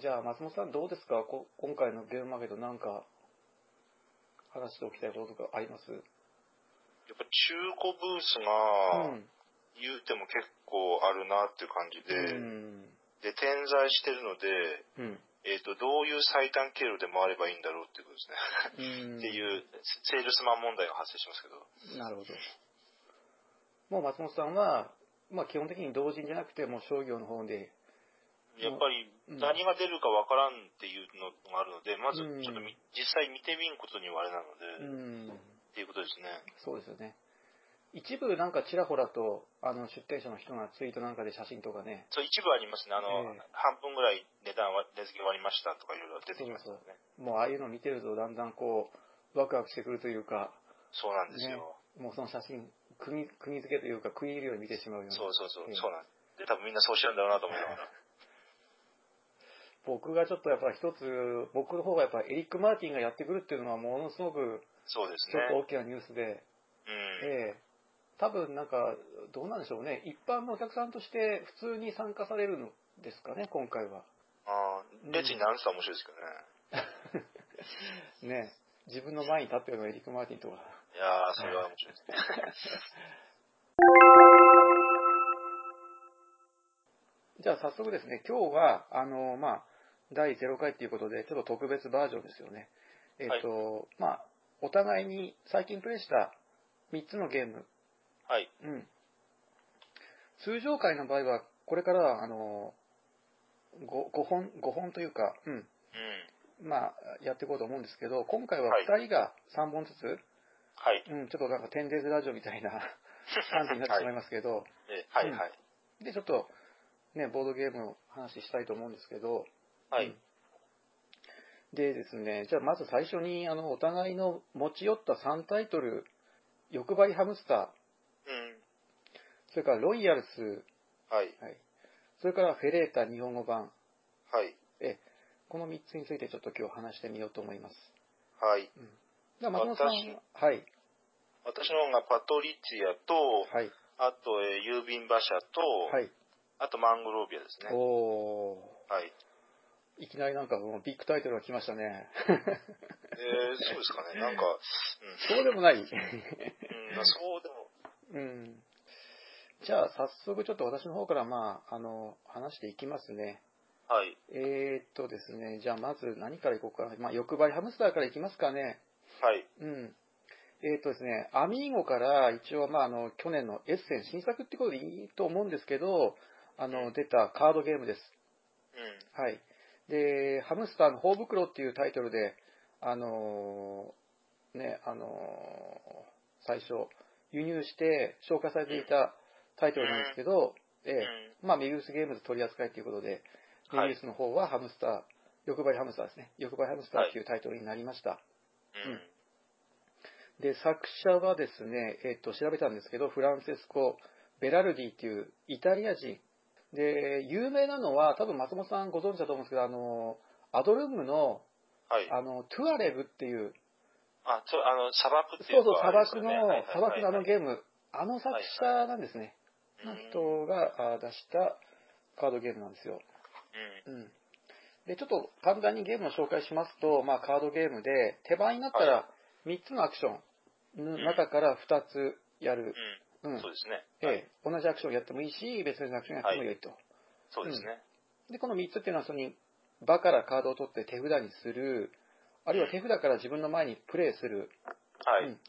じゃあ、松本さんどうですか？こ今回のゲームマーケットなんか、話しておきたいこととかあります？やっぱ中古ブースうが、ん。言うても結構あるなっていう感じうで、ん。で、点在してるので、うん。えっ、と、どういう最短経路で回ればいいんだろうっていうことですね。うんっていう、セールスマン問題が発生しますけど。なるほど。もう松本さんは、まあ基本的に同人じゃなくて、もう商業の方で、やっぱりうん何が出るかわからんっていうのがあるので、まずうんちょっとみ実際見てみんことにはあれなのうで、ん。っていうことですね。そうですよね。一部なんかちらほらと、あの、出店者の人がツイートなんかで写真とかね、そう、一部ありますね。あの、ええ半分ぐらい値段は、値付け終わりましたとかいろいろ出てきますそうよね。もうああいうの見てるとだんだんこう、ワクワクしてくるというか、そうなんですよ。もうその写真、釘、釘付けというか、食い入るように見てしまうような。そうそうそう、ええそうなんです。で、多分みんなそうしてるんだろうなと思いながら。僕がちょっとやっぱり一つ、僕の方がやっぱりエリック・マーティンがやってくるっていうのはものすごく、そうですちょっとね。大きなニュースで、うん。ええ多分なんか、どうなんでしょうね。一般のお客さんとして普通に参加されるのですかね、今回は。ああ、列に並んでたら面白いですけどね。ね自分の前に立ってるのはエリック・マーティンとか。いやー、それは面白いですね。じゃあ早速ですね、今日は、あの、まあ、第0回ということで、ちょっと特別バージョンですよね。えっ、と、まあ、お互いに最近プレイした3つのゲーム、はい。うん。通常回の場合は、これからは、あの、5, 5本、5本というか、うん、うん。まあ、やっていこうと思うんですけど、今回ははい2人が3本ずつ、はい。うん、ちょっとなんか、テンデーズラジオみたいな 感じになってしまいますけど、えはい、うんはい。で、ちょっと、ね、ボードゲームの話したいと思うんですけど、はい。うんでですね、じゃあまず最初に、あの、お互いの持ち寄った3タイトル、欲張りハムスター、うん。それからロイヤルス、はい。はい、それからフェレータ日本語版、はい。え、この3つについてちょっと今日話してみようと思います。はい。では、松本さん私はい、私の方がパトリツィアと、はい、あと、えー郵便馬車と、はい。あとマングロービアですね。おはい。ー、いきなりなんかもうビッグタイトルが来ましたね。えー、そうですかね。なんか、そうでもない。うん。そうでも、うん。じゃあ、早速ちょっと私の方から、まあ、あの、話していきますね。はい。えー、っとですね、じゃあまず何からいこうか。まあ、欲張りハムスターからいきますかね。はい。うん。えー、っとですね、アミーゴから一応、まあ、あの、去年のエッセン新作ってことでいいと思うんですけど、あの、出たカードゲームです。うん。はい。で、ハムスターの頬袋っていうタイトルで、あのーね、あのー最初、輸入して紹介されていたタイトルなんですけど、ええまあ、メビウスゲームズ取り扱いということで、メはいビウスの方はハムスター、欲張りハムスターですね。欲張りハムスターっていうタイトルになりました。うん。で、作者はですね、えっ、と、調べたんですけど、フランセスコ・ベラルディっていうイタリア人。で、有名なのは、多分松本さんご存知だと思うんですけど、あの、アドルームの、はい。あの、トゥアレグっていう、あ、そう、あの、砂漠っていそうそう、うか砂漠の、砂漠のあのはいゲーム、あの作者なんですね。の人があ出したカードゲームなんですよ。うん。うん。で、ちょっと簡単にゲームを紹介しますと、まあ、カードゲームで、手番になったら3つのアクションの中から2つやる。う。うんん。そうですね。えはい。え、同じアクションをやってもいいし、別のアクションをやってもいいと。そうですね。で、この3つっていうのは、その場からカードを取って手札にする、あるいは手札から自分の前にプレイする。はい。うん。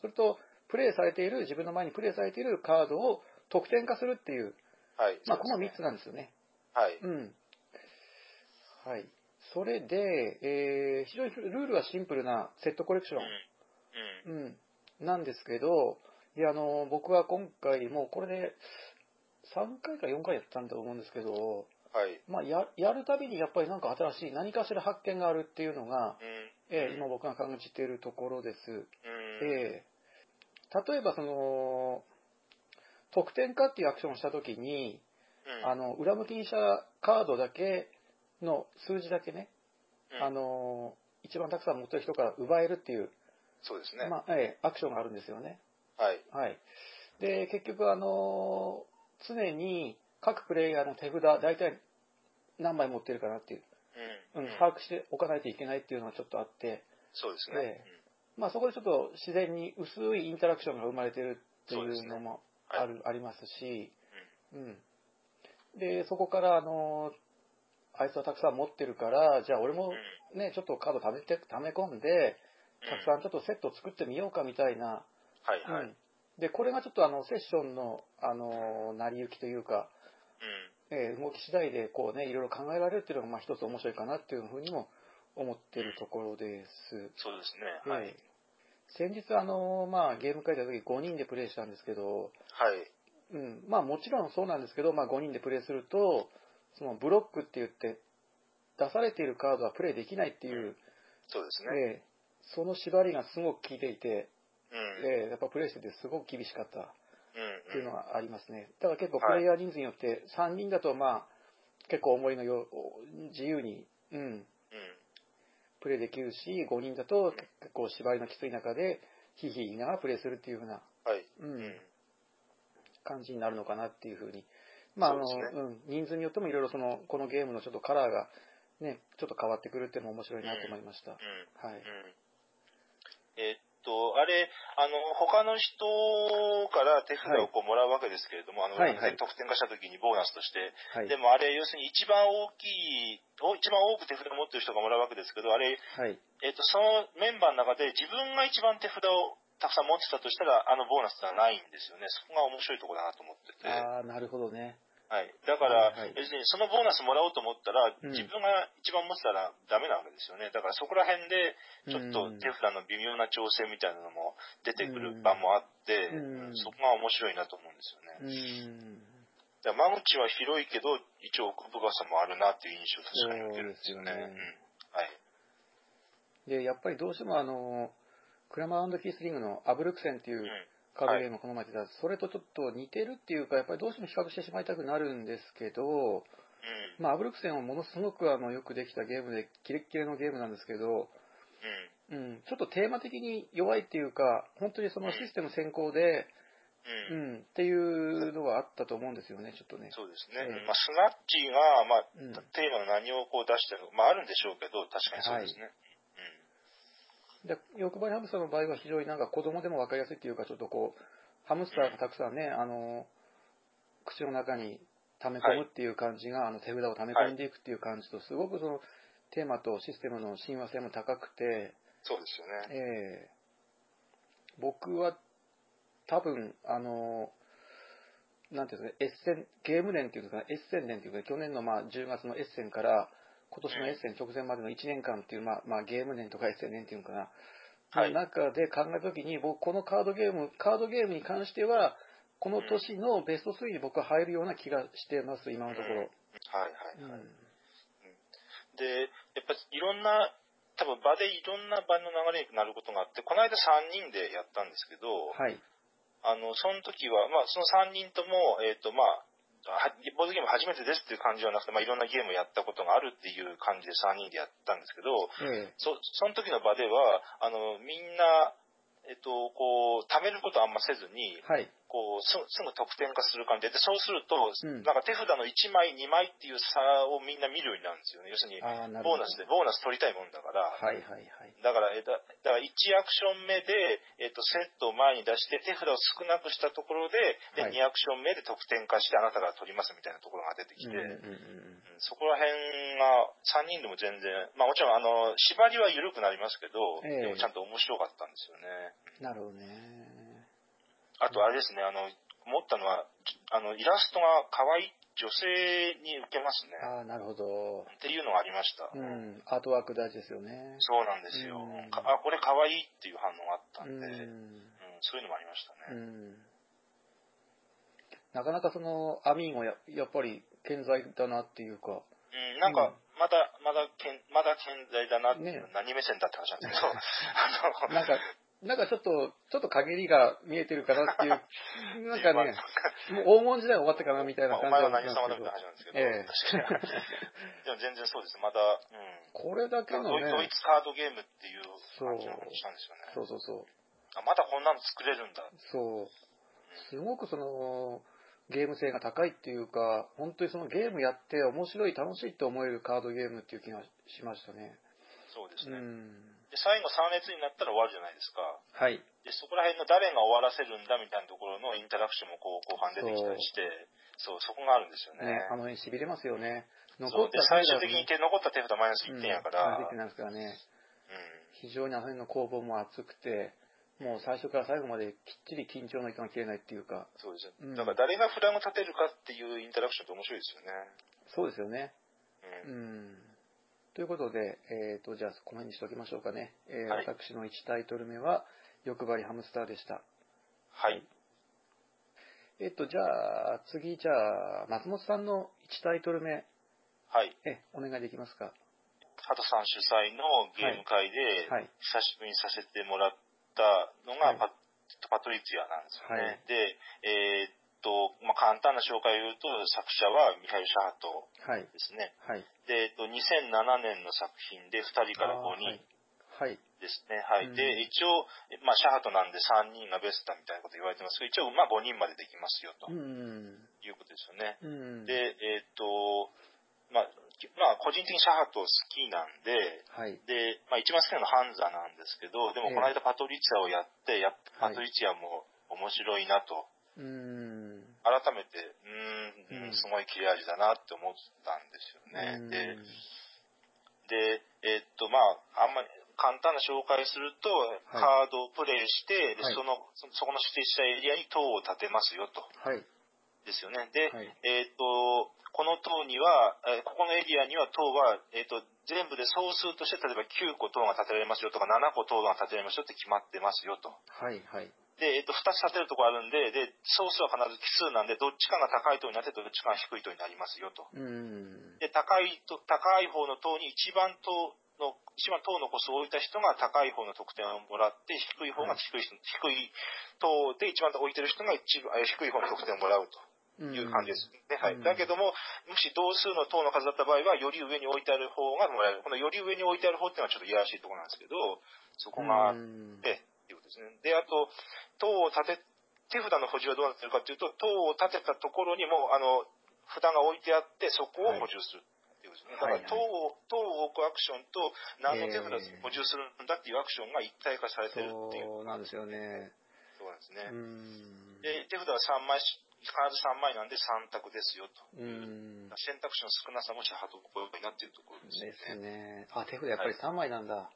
それと、プレイされている、自分の前にプレイされているカードを得点化するっていう、はい。まあ、この3そうですねつなんですよね。はい。うん。はい。それで、えー、非常にルールはシンプルなセットコレクション。うん。うん。うん、なんですけど、で、あの、僕は今回、もうこれで3回か4回やったんだと思うんですけど、はい。まあ、ややるたびにやっぱりなんか新しい何かしら発見があるっていうのが、うん。えー今僕が感じているところです。うん。えー例えばその、得点化っていうアクションをしたときに、うん。あの、裏向きにしたカードだけの数字だけね、うんあの、一番たくさん持ってる人から奪えるっていう、そうですね。まあ、ええアクションがあるんですよね。はい。はい。で、結局、あの、常に各プレイヤーの手札、大体何枚持ってるかなっていう。うん、把握しておかないといけないっていうのはちょっとあって、そうですえね。まあそこでちょっと自然に薄いインタラクションが生まれてるっていうのもはいある、ありますし、うん。で、そこから、あの、あいつはたくさん持ってるから、じゃあ俺もうん。ね、ちょっとカード貯めて、貯め込んで、たくさんちょっとセット作ってみようかみたいな、はいはい。うん。で、これがちょっとあの、セッションの、あの、成り行きというか、うん。えー動き次第でこうね、いろいろ考えられるっていうのが、まあ一つ面白いかなっていうふうにも思ってるところです。そうですね。はい。えー先日あの、まあゲーム会で時5人でプレイしたんですけど、はい。うん、まあもちろんそうなんですけど、まあ5人でプレイすると、そのブロックって言って、出されているカードはプレイできないっていう、そうですね。えーその縛りがすごく効いていて、うん。えーやっぱプレイしててすごく厳しかった。うん。っていうのがありますね。だから結構はいプレイヤー人数によって3人だとまあ結構思いのよ自由に、うん、うん。プレイできるし、5人だと結構縛りのきつい中でヒーヒー言いながらプレイするっていう風な、はい。う、うんん。感じになるのかなっていう風に。まああの、そうん、人数によってもいろいろその、このゲームのちょっとカラーがね、ちょっと変わってくるっていうのも面白いなと思いました。うん。はい。うんえっと、あれ、あの、他の人から手札をこうもらうわけですけれども、あの、はいはい得点化した時にボーナスとして、はい。でもあれ、要するに一番大きい、お一番多く手札を持ってる人がもらうわけですけど、あれ、はい。えっと、そのメンバーの中で自分が一番手札をたくさん持ってたとしたら、あのボーナスはないんですよね。そこが面白いところだなと思ってて。ああ、なるほどね。はい。だから、はいはい要するにそのボーナスもらおうと思ったら、うん自分が一番持ってたらダメなわけですよね。だからそこら辺で、ちょっとうん手札の微妙な調整みたいなのも出てくる場もあって、うんうんそこが面白いなと思うんですようね。ん。だから間口は広いけど、一応奥深さもあるなっていう印象を確かに受けるんですよね。よねうんはい。で、やっぱりどうしてもあの、クラマーキースリングのアブルクセンっていううんカードゲームをこの前やってた、それとちょっと似てるっていうか、やっぱりどうしても比較してしまいたくなるんですけど、うん。まあ、アブルクセンはものすごくあのよくできたゲームで、キレッキレのゲームなんですけど、うん。うん、ちょっとテーマ的に弱いっていうか、本当にそのシステム先行で、う。うんん、っていうのがあったと思うんですよね、ちょっとね。そうですね。ええまあ、スナッチが、まあ、うんテーマの何をこう出してるのか、まあ、あるんでしょうけど、確かにそうですね。で欲張りハムスターの場合は非常になんか子供でも分かりやすいっていうか、ちょっとこう、ハムスターがたくさんね、あの、口の中に溜め込むっていう感じが、あの手札を溜め込んでいくっていう感じと、すごくそのテーマとシステムの親和性も高くて、そうですよね。ええ僕は多分、あの、なんていうんですかね、エッセン、ゲーム年っていうんですかね、エッセン年っていうか、去年のまあ10月のエッセンから、今年のエッセン直前までの1年間っていう、まあ、まあ、ゲーム年とかエッセン年っていうのかな、はいの中で考えたときに、僕、このカードゲーム、カードゲームに関しては、この年のベスト3に僕は入るような気がしてます、今のところ。はいはいうんはい。で、やっぱりいろんな、多分場でいろんな場の流れになることがあって、この間3人でやったんですけど、はい。あの、その時は、まあ、その3人とも、えっ、と、まあ、はボードゲーム初めてですっていう感じではなくて、まあ、いろんなゲームをやったことがあるっていう感じで3人でやったんですけど、ええそその時の場では、あの、みんな、えっと、こう、貯めることはあんませずに、はい。こうすぐすぐ得点化する感じで、でそうすると、うんなんか手札の1枚、2枚っていう差をみんな見るようになるんですよね。要するに。ボーナスで、ボーナス取りたいもんだから、はいはいはい。だから、えだだから1アクション目で、えっと、セットを前に出して、手札を少なくしたところで、ではい2アクション目で得点化して、あなたが取りますみたいなところが出てきて、うんうんそこら辺が3人でも全然、まあもちろんあの、縛りは緩くなりますけど、ええでもちゃんと面白かったんですよね。うん。なるほどね。あとあれですね、あの、思ったのは、あの、イラストが可愛い女性に受けますね。ああ、なるほど。っていうのがありました。うん。アートワーク大事ですよね。そうなんですよ。うんかあ、これ可愛いっていう反応があったうんで、うんん。そういうのもありましたうね。ん。なかなかその、アミーゴや、やっぱり健在だなっていうか、うん、なんか、まだ、まだ、けんまだ健在だなって、ね何目線だって話なんですけど、あの、なんか、なんかちょっと、ちょっと陰りが見えてるかなっていう、なんかね、もう黄金時代終わったかなみたいな感じ前は何様なんですけどだみたいな話なんですけど、ええ確かに。でも全然そうです。まだ、うん。これだけのドイドイね、ツカードゲームっていう感じのことしたんですよね。そうそうそう、あまだこんなの作れるんだ。そう、すごくその、ゲーム性が高いっていうか、本当にそのゲームやって面白い、楽しいって思えるカードゲームっていう気がしましたね。うそうですね。ん。で、最後3列になったら終わるじゃないですか。はい。で、そこら辺の誰が終わらせるんだみたいなところのインタラクションもこう後半出てきたりして、そう、そこがあるんですよね。ね、あの辺痺れますよね。そうで最終的に手残った手札マイナス1点やから、うん、なんですからね。うん非常にあの辺の攻防も熱くて、もう最初から最後まできっちり緊張の糸が切れないっていうか、そうですよ。うんだから誰がフラグ立てるかっていうインタラクションって面白いですよね。そうですよね。う。うんん。ということで、えっ、と、じゃあ、この辺にしておきましょうかね。えーはい私の1タイトル目は、欲張りハムスターでした。はい。えっ、と、じゃあ、次、じゃあ、松本さんの1タイトル目、はい。え、お願いできますか？ハトさん主催のゲーム会で、はい。久しぶりにさせてもらったのがはいパ,、パトリツィアなんですよね。はいで、えーっと、まあ、簡単な紹介を言うと、作者はミハイル・シャハトはい。ですね。はい。で、えっと、2007年の作品で2人から5人はい。ですね。はい。うんで、一応、まあ、シャハトなんで3人がベストだみたいなこと言われてますけど、一応、まあ、5人までできますよ、とうん。いうことですよね。うん。で、えーっと、まあ、きまあ、個人的にシャハト好きなんで、はい。で、まあ、一番好きなのはハンザなんですけど、でもええこの間パトリツィアをやって、やっはいパトリツィアも面白いなと、うん。改めて、うーん、うんすごい切れ味だなって思ったんですよね。で、で、えーっと、まあ、あんまり簡単な紹介すると、カードをプレイして、ではいその、そそこの指定したエリアに塔を建てますよと。はい。ですよね。で、はい。えっ、と、この塔には、えーここのエリアには塔は、えっ、と、全部で総数として、例えば9個塔が建てられますよとか、7個塔が建てられますよって決まってますよと。はい。はい。で、えっ、と、2つ建てるところあるんで、で、総数は必ず奇数なんで、どっちかが高い塔になって、どっちかが低い塔になりますよと。うん。で、高いと、高い方の塔に一番塔の、一番塔の個数を置いた人が高い方の得点をもらって、低い方が低い人、低い塔で一番置いてる人が一番、えー低い方の得点をもらうと。いう感じですね。はい。うんだけども、もし同数の塔の数だった場合は、より上に置いてある方がもらえる。このより上に置いてある方っていうのはちょっといやらしいところなんですけど、そこがあっうんて、っていうことですね。で、あと、塔を立て、手札の補充はどうなってるかというと、塔を立てたところにも、あの、札が置いてあって、そこを補充する。っていうことですね。だから、はい塔を、塔を置くアクションと、何の手札を補充するんだっていうアクションが一体化されてるっていう。そうなんですよね。そうなんですね。うん。で、手札は3枚し、必ず3枚なんで3択ですよと。うん。選択肢の少なさもシャハトっぽいなっていうところですよですね。ね。あ、手札やっぱり3枚なんだ。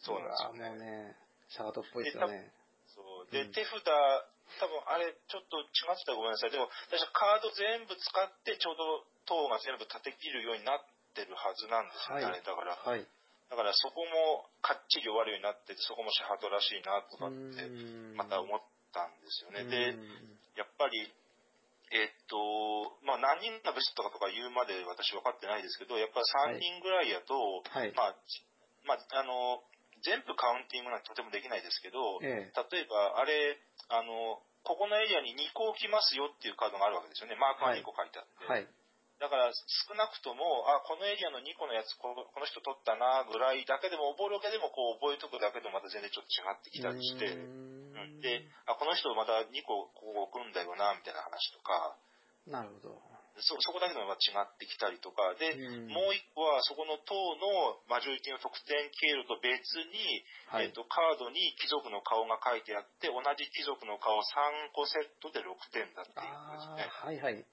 そうなんですよね。ね、シャートっぽいですよね。そうで、うん手札、多分あれ、ちょっと違ってたらごめんなさい。でも、私はカード全部使って、ちょうど塔が全部立て切るようになってるはずなんですよね、はいだから。はい。だからそこもかっちり終わるようになってて、そこもシャハトらしいなとかって、うんまた思ったんですよね。で、うんやっぱり、えっと、まあ何人がベストかとか言うまで私分かってないですけど、やっぱり3人ぐらいやと、はい。まあ、まあ、あの、全部カウンティングなんてとてもできないですけど、ええ。例えば、あれ、あの、ここのエリアに2個置きますよっていうカードがあるわけですよね。マークが2個書いてあって。はい。だから、少なくとも、あ、このエリアの2個のやつ、このこの人取ったな、ぐらいだけでも、覚えるだけでも、こう、覚えとくだけでもまた全然ちょっと違ってきたりして、うんで、あ、この人また2個ここ置くんだよな、みたいな話とか、なるほど。そそこだけでも違ってきたりとか、で、うん。もう一個はそこの塔のマジョリティの得点経路と別に、はい。えっとカードに貴族の顔が書いてあって、同じ貴族の顔3個セットで6点だっていうことですあね。あ、はいはい。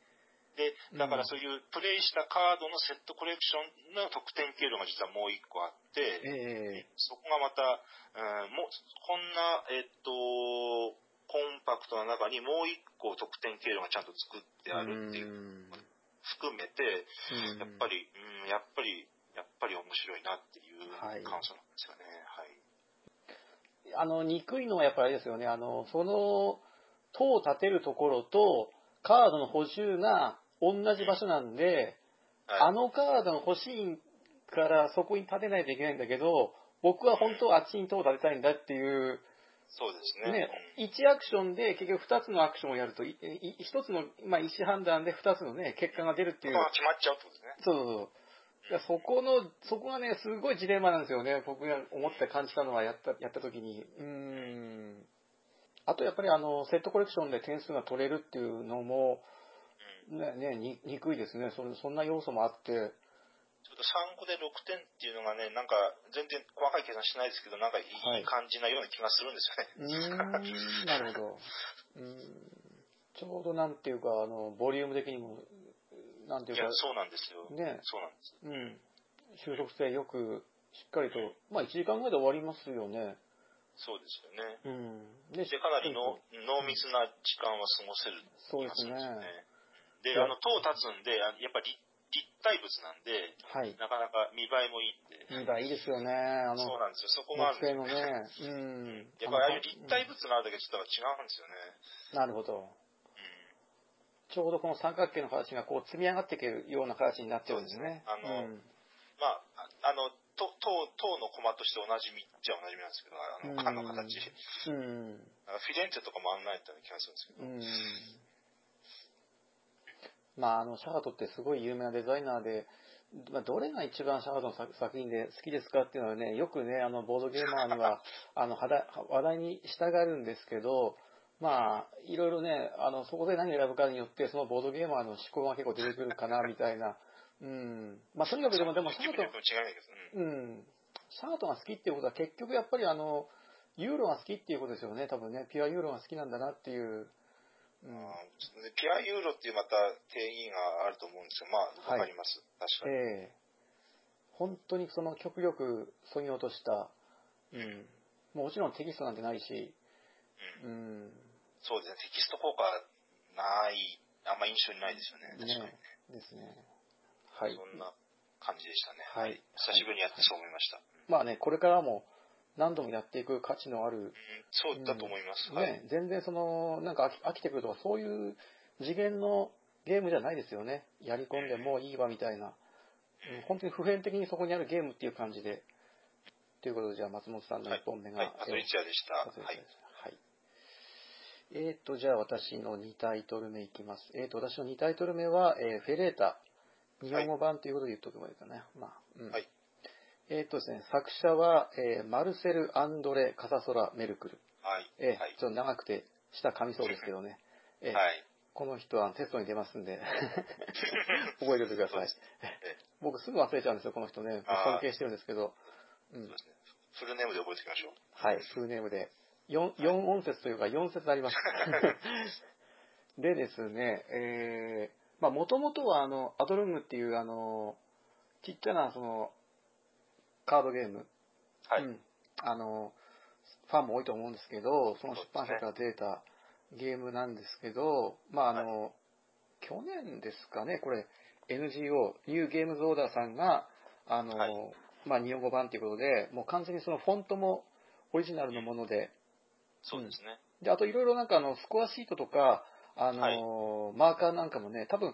で、だからそういうプレイしたカードのセットコレクションの得点経路が実はもう一個あって、ええ。そこがまた、うんもうこんな、えっと、コンパクトな中にもう一個得点経路がちゃんと作ってあるっていううん含めて、うんやっぱり、うん、やっぱり、やっぱり面白いなっていうはい感想なんですよね。はい。あの、憎いのはやっぱりあれですよね。あの、その、塔を建てるところと、カードの補充が同じ場所なんで、はい、あのカードが欲しいからそこに建てないといけないんだけど、僕は本当はあっちに塔を建てたいんだっていう、そうですね。ねうん、1アクションで結局2つのアクションをやると、いい一つの、まあ、意思判断で2つのね、結果が出るっていうま。あ決まっちゃうってことですね。そうそうそう。そこの、そこがね、すごいジレンマなんですよね。僕が思って感じたのはやった、やった時に。うーん。あとやっぱりあの、セットコレクションで点数が取れるっていうのも、ね、ね、に憎いですねそ。そんな要素もあって。ちょっと3個で6点っていうのがね、なんか全然細かい計算しないですけど、なんかいい感じなような気がするんですよね。はい、うん、なるほど。うんちょうどなんていうか、あの、ボリューム的にも、なんていうか。いや、そうなんですよ。ね。そうなんです。うん。収束性よく、しっかりと、まあ1時間ぐらいで終わりますよね。そうですよね。うん。で、かなりの濃密な時間は過ごせる、そうですね。で、あの、塔立つんで、やっぱり立体物なんで、はい、なかなか見栄えもいいんで。見栄えいいですよね。あのそうなんですよ。そこがあるんですよ、ね。うん。やっぱああいう立体物があるだけちょっと違うんですよね。なるほど。ちょうどこの三角形の形がこう積み上がっていけるような形になってるんですね。あの、うん、まあ、あの、塔、塔の駒としておなじみっちゃおなじみなんですけど、あの、あの形。うん。フィレンツェとかもあんないったような気がするんですけど。うんまあ、あの、シャハトってすごい有名なデザイナーで、まあ、どれが一番シャハトの作品で好きですかっていうのはね、よくね、あの、ボードゲーマーには、あの、話題に従うんですけど、まあ、いろいろね、あの、そこで何を選ぶかによって、そのボードゲーマーの思考が結構出てくるかな、みたいな。うん。まあ、とにかくでも、でも、シャート、うん。シャートが好きっていうことは、結局やっぱりあの、ユーロが好きっていうことですよね、多分ね。ピュアユーロが好きなんだなっていう。うん、ピュアユーロっていうまた定義があると思うんですよ。まあ、わかります。はい、確かに。ええー、本当にその極力そぎ落とした、うん。もちろんテキストなんてないし、うん。そうですね、テキスト効果ない、あんま印象にないですよね。確かにね。ですね。はい。そんな感じでしたね。はい。久しぶりにやってそう思いました。まあね、これからも何度もやっていく価値のある。うん、そうだと思います。うん、ね、全然その、なんか飽きてくるとか、そういう次元のゲームじゃないですよね。やり込んでもういいわみたいな。うん、本当に普遍的にそこにあるゲームっていう感じで。ということで、じゃあ松本さんの1本目が。はい、パトリチアでした。はい。はい。えっ、ー、と、じゃあ私の2タイトル目いきます。えっ、ー、と、私の2タイトル目は、えー、フェレータ。日本語版ということで言っとけばいいかな。まあ、うん。はい。えっ、とですね、作者は、えマルセル・アンドレ・カサソラ・メルクル。はい。えはい、ちょっと長くて、下噛みそうですけどね。えはい。この人はテストに出ますんで 覚えておいてください。僕すぐ忘れちゃうんですよ、この人ね。尊敬してるんですけど。うん。フルネームで覚えておきましょう。はい、フルネームで。4, 4音節というか4節あります。でですね、えー、まあもともとはあの、アドルムっていうあの、ちっちゃなその、カードゲーム。はい。うん。あの、ファンも多いと思うんですけど、その出版社から出たゲームなんですけど、まああの、はい、去年ですかね、これ、NGO、ニューゲームズオーダーさんが、あの、はい、まあ日本語版ということで、もう完全にそのフォントもオリジナルのもので、そうですね。で、あといろいろなんかあの、スコアシートとか、あの、はい、マーカーなんかもね、多分、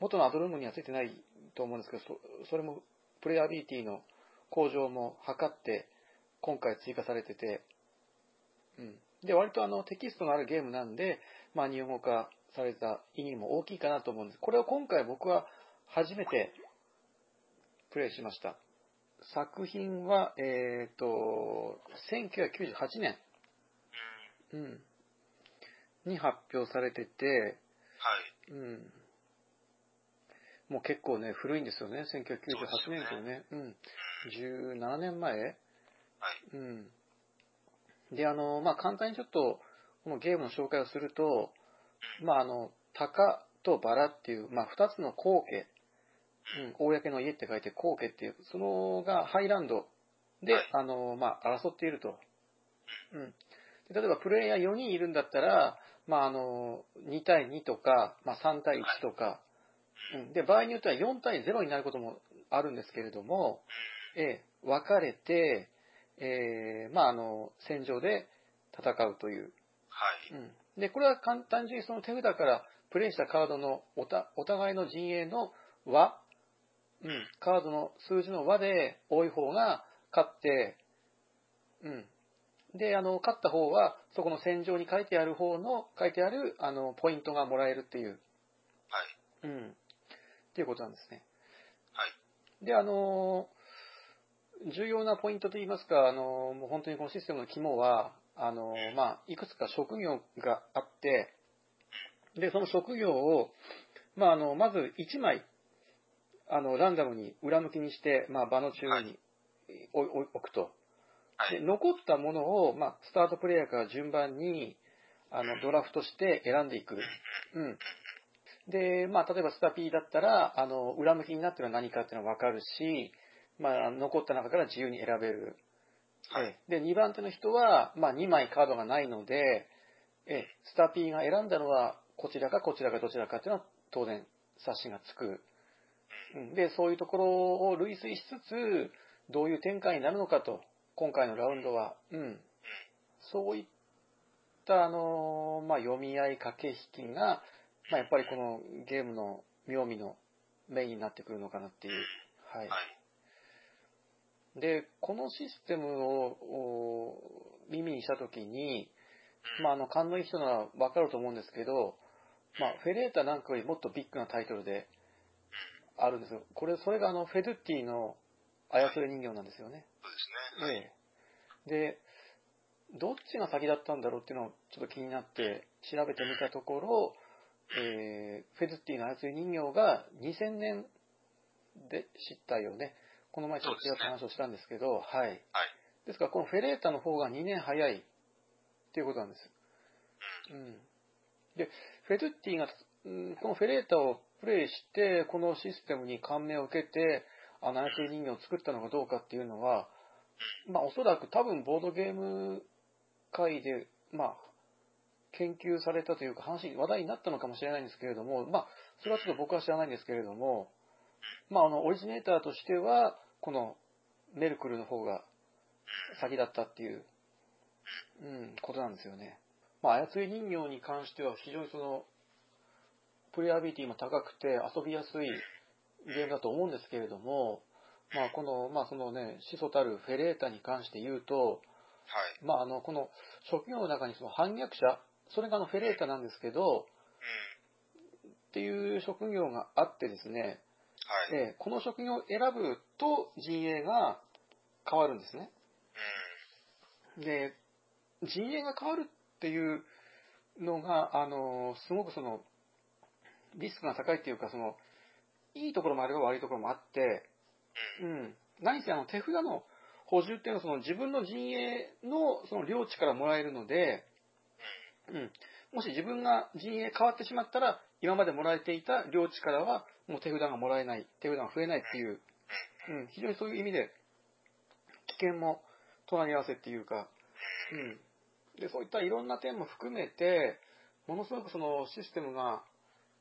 元のアドルームにはついてないと思うんですけど、そそれも、プレイアビリティの向上も図って、今回追加されてて、うん。で、割とあの、テキストのあるゲームなんで、まあ、日本語化された意味も大きいかなと思うんです。これを今回僕は初めてプレイしました。作品は、えっ、ー、と、1998年うん。に発表されてて、はい。うん。もう結構ね、古いんですよね。1998年けどね。うん。17年前？はい。うん。で、あの、まあ、簡単にちょっと、このゲームの紹介をすると、まあ、あの、鷹とバラっていう、まあ、二つの皇家、うん、公の家って書いて皇家っていう、そのがハイランドで、はい、あの、まあ、争っていると。うん。例えばプレイヤー4人いるんだったら、まあ、あの、2対2とか、まあ、3対1とか、うん、で、場合によっては4対0になることもあるんですけれども、えー、分かれて、えー、まあ、あの、戦場で戦うという。はい。うん。で、これは簡単にその手札からプレイしたカードのおたお互いの陣営の和、うん、カードの数字の和で多い方が勝って、うん、で、あの、勝った方は、そこの戦場に書いてある方の、書いてある、あの、ポイントがもらえるっていう。はい。うん。っていうことなんですね。はい。で、あの、重要なポイントといいますか、あの、もう本当にこのシステムの肝は、あの、まあ、いくつか職業があって、で、その職業を、まあ、あの、まず1枚、あの、ランダムに裏向きにして、まあ、場の中央に置くと。ではい。残ったものを、まあ、スタートプレイヤーから順番に、あの、ドラフトして選んでいく。うん。で、まあ、例えばスタピーだったら、あの、裏向きになってるのは何かっていうのがわかるし、まあ、残った中から自由に選べる。はいええで、2番手の人は、まあ、2枚カードがないので、ええスタピーが選んだのは、こちらかこちらかどちらかっていうのは、当然、察しがつく。うんで、そういうところを類推しつつ、どういう展開になるのかと、今回のラウンドは、うん。そういった、あの、まあ、読み合い駆け引きが、まあ、やっぱりこのゲームの妙味のメインになってくるのかなっていう。はい。はい。で、このシステムをお耳にしたときに、まあ、あの、勘のいい人ならわかると思うんですけど、まあ、フェレータなんかよりもっとビッグなタイトルであるんですよ。これ、それがあの、フェドゥッティの操り人形なんですよね。そうですね。で、どっちが先だったんだろうっていうのをちょっと気になって調べてみたところ、えーフェズッティの操り人形が2000年で知ったよね。この前ちょっとちらっと話をしたんですけど、はい。はい。ですから、このフェレータの方が2年早いっていうことなんです。うん。で、フェドゥッティが、うんこのフェレータをプレイして、このシステムに感銘を受けて、あの操り人形を作ったのかどうかっていうのは、まあおそらく多分ボードゲーム界で、まあ、研究されたというか話、話題になったのかもしれないんですけれども、まあ、それはちょっと僕は知らないんですけれども、まあ、あの、オリジネーターとしては、このメルクルの方が先だったっていう、うん、ことなんですよね。まあ、操り人形に関しては非常にその、プレイアビリティも高くて遊びやすいゲームだと思うんですけれども、まあ、この、まあ、そのね、始祖たるフェレータに関して言うと、はい。まあ、あの、この職業の中にその反逆者、それがあのフェレータなんですけど、っていう職業があってですね、うん。はい。えーこの職業を選ぶと陣営が変わるんですね。で、陣営が変わるっていうのが、あの、すごくその、リスクが高いっていうか、その、いいところもあれば悪いところもあって、うん。何せあの手札の補充っていうのはその自分の陣営のその領地からもらえるので、うん。もし自分が陣営変わってしまったら、今までもらえていた領地からはもう手札がもらえない、手札が増えないっていう、うん。非常にそういう意味で、危険も隣り合わせっていうか、うん。で、そういったいろんな点も含めて、ものすごくそのシステムが、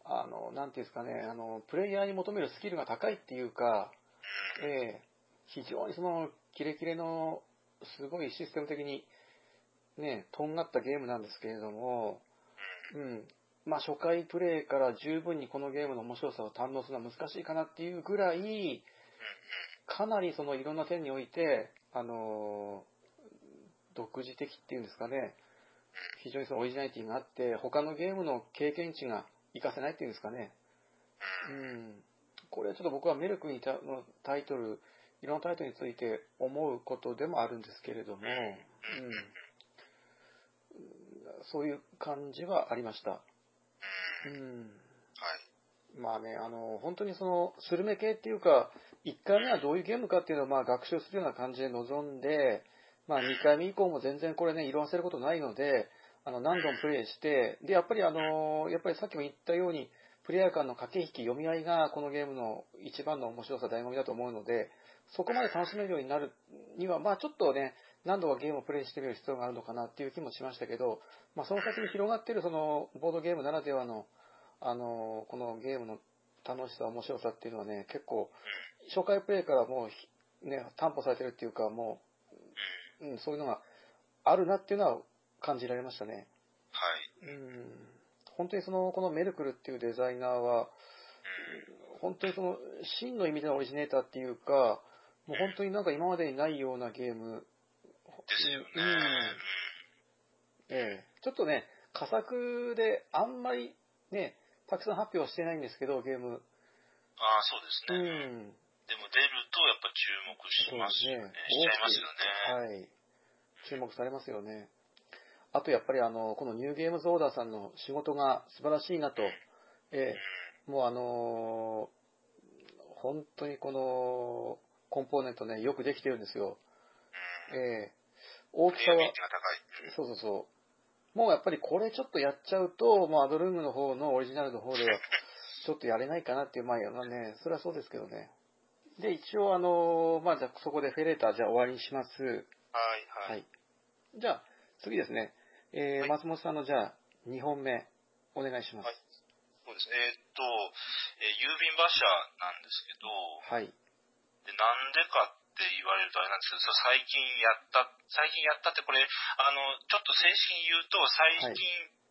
あの、なんていうんですかね、あの、プレイヤーに求めるスキルが高いっていうか、ええ非常にその、キレキレの、すごいシステム的に、ね、とんがったゲームなんですけれども、うん。まあ、初回プレイから十分にこのゲームの面白さを堪能するのは難しいかなっていうぐらい、かなりそのいろんな点において、あの独自的っていうんですかね、非常にそのオリジナリティがあって、他のゲームの経験値が活かせないっていうんですかね。うん。これはちょっと僕はメルクにたのタイトル、いろんなタイトルについて思うことでもあるんですけれども、うん。そういう感じはありました。うん。はい。まあね、あの、本当にその、スルメ系っていうか、1回目はどういうゲームかっていうのをまあ学習するような感じで臨んで、まあ2回目以降も全然これね、色あせることないので、あの、何度もプレイして、で、やっぱりあの、やっぱりさっきも言ったように、プレイヤー間の駆け引き、読み合いがこのゲームの一番の面白さ、醍醐味だと思うので、そこまで楽しめるようになるには、まあちょっとね、何度かゲームをプレイしてみる必要があるのかなっていう気もしましたけど、まあその先に広がってるその、ボードゲームならではの、あの、このゲームの楽しさ、面白さっていうのはね、結構、初回プレイからもうひ、ね、担保されてるっていうか、もう、うん、そういうのがあるなっていうのは感じられましたね。はい。うん。本当にその、このメルクルっていうデザイナーは、本当にその、真の意味でのオリジネーターっていうか、もう本当になんか今までにないようなゲーム。ですよね。うんええちょっとね、佳作であんまりね、たくさん発表してないんですけど、ゲーム。ああ、そうですうね。ん。でも出るとやっぱ注目しますよね。しちゃいますよね。はい。注目されますよね。あとやっぱりあの、このニューゲームズオーダーさんの仕事が素晴らしいなと、ええもうあのー本当にこのコンポーネントね、よくできてるんですよ。うん。ええ大きさは。そうそうそう。もうやっぱりこれちょっとやっちゃうと、もうアドルームの方のオリジナルの方では、ちょっとやれないかなっていう、まあまあね、それはそうですけどね。で、一応あのーまあじゃあそこでフェレーターじゃあ終わりにします。はい、は。はいい。じゃあ、次ですね。えーはい松本さんのじゃあ、2本目、お願いします。はいそうですね。えーっと、えー郵便馬車なんですけど、はい。でなんでかって言われるとあれなんですけど、そう最近やった、最近やったってこれ、あの、ちょっと正式に言うと、最近、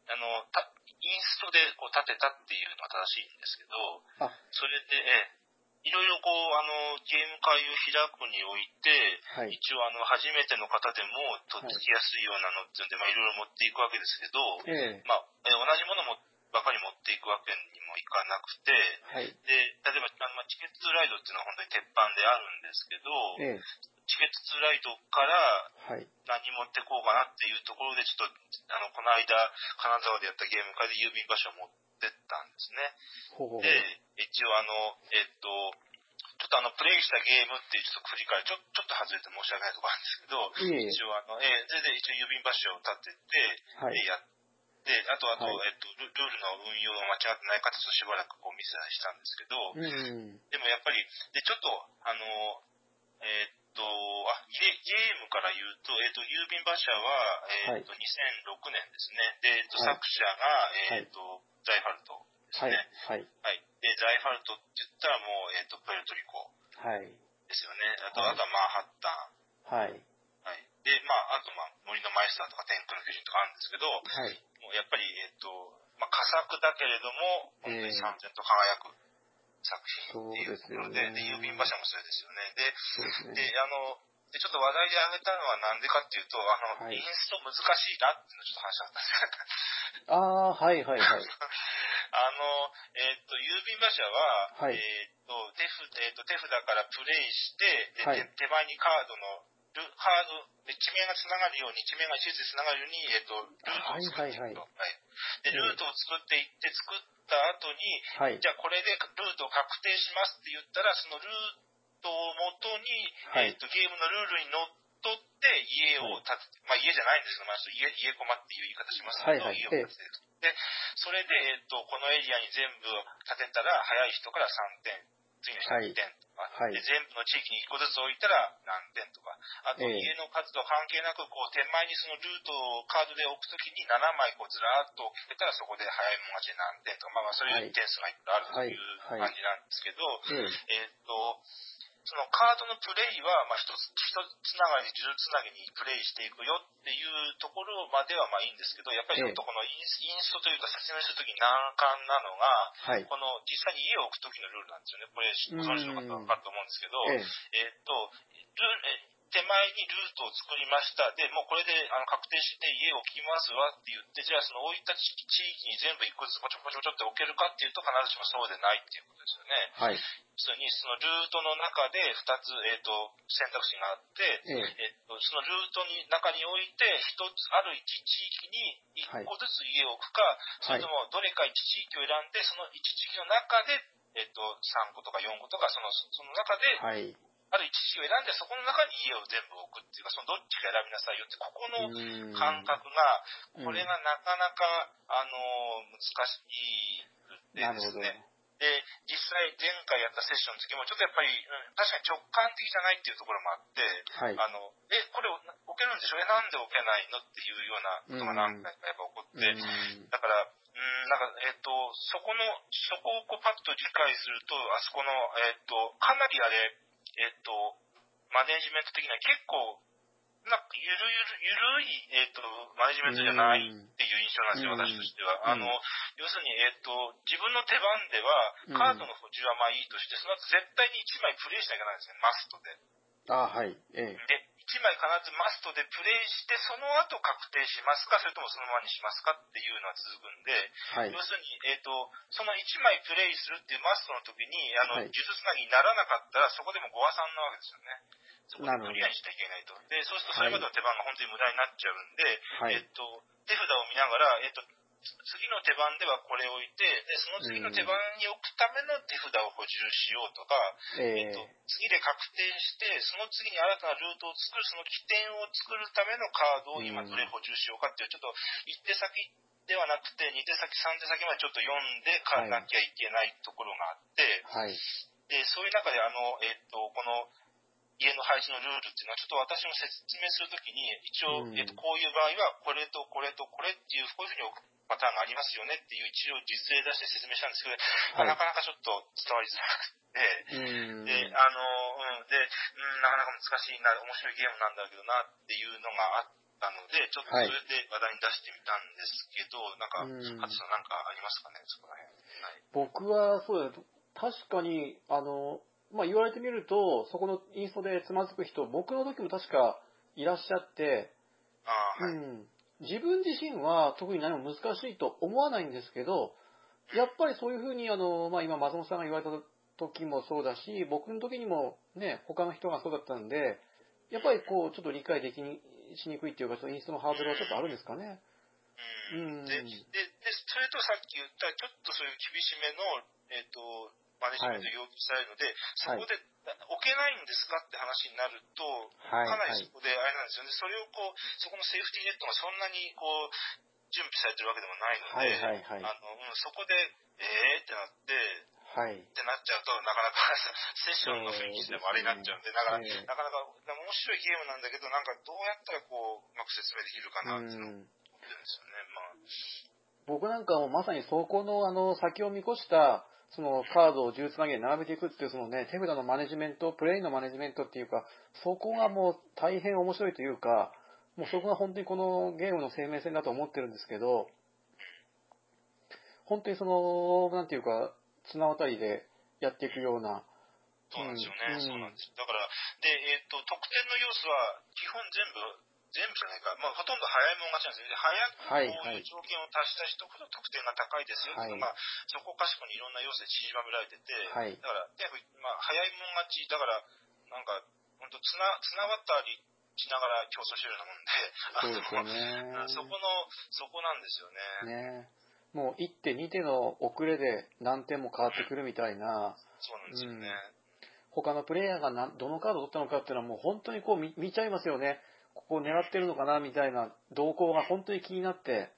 あの、たインストでこう立てたっていうのが正しいんですけど、あ、それで、ええいろいろこう、あの、ゲーム会を開くにおいて、はい。一応あの、初めての方でも、とっつきやすいようなのっていうんで、まあいろいろ持っていくわけですけど、ええ。まあ、えー同じものもばかり持っていくわけにもいかなくて、はい。で、例えば、あのまあチケットライドっていうのは本当に鉄板であるんですけど、ええチケットライドからはい。何持ってこうかなっていうところで、ちょっと、あの、この間、金沢でやったゲーム会で郵便場所を持ってったんですね。ほうほう。で、一応あの、えっと、ちょっとあの、プレイしたゲームっていうちょっと繰り返し、ちょちょっと外れて申し訳ないところなんですけど、いえ一応あの、えー、一応郵便場所を立てて、はいで、やって、あと、あと、はいえっとル、ルールの運用が間違ってないかちょっとしばらくこう見せしたんですけど、うん。でもやっぱり、で、ちょっと、あの、えーっと、あゲ、ゲームから言うと、えーっと、郵便馬車は、えーっと、2006年ですね。で、えーっと、はい作者が、えーっと、ザイファルトですはい。ね。はい。はい。で、ザイファルトって言ったらもう、えーっと、プエルトリコはい。ですよね。あと、はいあとはマンハッタン。はい。はい。で、まあ、あと、まあ、森のマイスターとか天空の巨人とかあるんですけど、はい。もうやっぱり、えーっと、まあ、佳作だけれども、本当に三千と輝く作品っていうところで、で郵便馬車もそれですよね。で、ですね。で、あの、で、ちょっと話題で挙げたのはなんでかっていうと、あの、はいインスト難しいなっていうのをちょっと話し合ったんですああ、はいはいはい。あの、えっ、と、郵便馬車は、はいえっ、と、手札、えっ、と、手札からプレイして、で、はい手手前にカードの、ルカード、で地名が繋がるように、地名が一列で繋がるように、えっ、と、ルートを作っていくと。はいはいはい。で、ルートを作っていって、作った後に、はい。じ。ゃあこれでルートを確定しますって言ったら、そのルートをもとに、はい。えっ、と、ゲームのルールにのっとって家を建てて、まあ家じゃないんですけど、まあ家、家駒っていう言い方しますけど、はいはい。家を建てて。いくと。で、それで、えっ、と、このエリアに全部建てたら、早い人から3点、次の人2点とか、はい。で全部の地域に1個ずつ置いたら何点とか、あとええ。家の数と関係なく、こう、手前にそのルートをカードで置くときに7枚こうずらーっと置けたら、そこで早いもん勝ちで何点とか、まあまあそうい。う点数がいっぱいあるというはい。はい。感じなんですけど、ええ。えーっと、そのカードのプレイは、まあ、一つ、一つつながり、数珠つなぎにプレイしていくよっていうところまではまあいいんですけど、やっぱりちょっとこのインストというか説明するときに難関なのが、はい。この実際に家を置くときのルールなんですよね。これ、ご存知の方は分かると思うんですけど、えええーっと、ルールえ手前にルートを作りました。で、もうこれであの確定して家を置きますわって言って、じゃあその置いた地域に全部一個ずつポチョポチョポチョって置けるかっていうと必ずしもそうでないっていうことですよね。はい。要するにそのルートの中で2つ、えー、と選択肢があって、えええっとそのルートに中に置いて1つある1地域に1個ずつ家を置くか、それともどれか1地域を選んでその1地域の中で、えっと3個とか4個とかそのその中ではい。ある一地域を選んでそこの中に家を全部置くっていうかそのどっちか選びなさいよってここのうん。感覚がこれがなかなか、あの難しいですね。で、実際前回やったセッションの時も、ちょっとやっぱり、うん確かに直感的じゃないっていうところもあって、はい。あの、え、これ置けるんでしょ？え、なんで置けないのっていうようなことが何回かやっぱ起こって、うん。だから、うん、なんか、えっ、と、そこの、そこをこうパッと理解すると、あそこの、えっ、と、かなりあれ、えっ、と、マネジメント的には結構、なんか、ゆるゆる、ゆるい、えっ、と、マネジメントじゃないっていう印象なんですよ、うん私としては。うんあの、要するに、えっ、と、自分の手番では、うんカードの補充はまあいいとして、その後絶対に1枚プレイしなきゃならないんですね、マストで。あはい。ええ。で、1枚必ずマストでプレイして、その後確定しますか、それともそのままにしますかっていうのが続くんで、はい。要するに、えっ、と、その1枚プレイするっていうマストの時に、あの、はい呪術つなぎにならなかったら、そこでもご破算なわけですよね。そこでクリアにしなきゃいけないと。で、そうするとそれまでの手番が本当に無駄になっちゃうんで、はいえっ、と、手札を見ながら、えっ、と、次の手番ではこれを置いて、で、その次の手番に置くための手札を補充しようとか、えっ、と、次で確定して、その次に新たなルートを作る、その起点を作るためのカードを今どれ補充しようかっていう、ちょっと一手先ではなくて、2手先、3手先までちょっと読んで買わなきゃいけないところがあって、はい、で、そういう中で、あの、えっ、と、この、家の配置のルールっていうのは、ちょっと私も説明するときに、一応、えっと、こういう場合は、これとこれとこれっていう、こういうふうに置くパターンがありますよねっていう、一応実例出して説明したんですけど、はい、なかなかちょっと伝わりづらくて、で、あの、うん、で、うん、なかなか難しいな、面白いゲームなんだけどなっていうのがあったので、ちょっとそれで話題に出してみたんですけど、はい、なんか、ハツさんなんかありますかね、そこら辺。はい、僕は、そうだ、確かに、あの、まあ、言われてみると、そこのインストでつまずく人、僕の時も確かいらっしゃって、はい、うん、自分自身は特に何も難しいと思わないんですけど、やっぱりそういうふうに、あの、まあ、今、松本さんが言われた時もそうだし、僕の時にもね、他の人がそうだったんで、やっぱりこう、ちょっと理解できにしにくいっていうか、そのインストのハードルはちょっとあるんですかね。うん。で、で、でそれとさっき言った、ちょっとそういう厳しめの、えっ、ー、と、マネジメント要求されるので、はい、そこで置けないんですかって話になると、はい、かなりそこであれなんですよね。それをこう、そこのセーフティーネットがそんなにこう、準備されてるわけでもないので、はいはいはい、あの、うん、そこで、えーってなって、はい、ってなっちゃうと、なかなかセッションの雰囲気でもあれになっちゃうんで、だから、なかなか面白いゲームなんだけど、なんかどうやったらこう、うまく説明できるかなって思ってるんですよね。まあ。僕なんかもまさにそこのあの先を見越したそのカードを呪術投げに並べていくっていうそのね、手札のマネジメント、プレイのマネジメントっていうか、そこがもう大変面白いというか、もうそこが本当にこのゲームの生命線だと思ってるんですけど、本当にその、なんていうか、綱渡りでやっていくような、そうなんですよね、うん、そうなんです。だから、で、えっ、ー、と、得点の要素は基本全部全部じゃないか、まあ、ほとんど早いもん勝ちなんですよ。早くこういう条件を達した人ほど得点が高いですよ、はい、まあ、そこかしこにいろんな要素で散りばめられてて、はい、だから、まあ、早いもん勝ち、だから、なんか、本当綱、綱渡りしながら競争してるようなもんで、そうですよね。そこの、そこなんですよね。ねもう1手、2手の遅れで何点も変わってくるみたいな。そうなんですよね。うん他のプレイヤーがどのカードを取ったのかっていうのはもう本当にこう見ちゃいますよね。を狙ってるのかなみたいな動向が本当に気になって、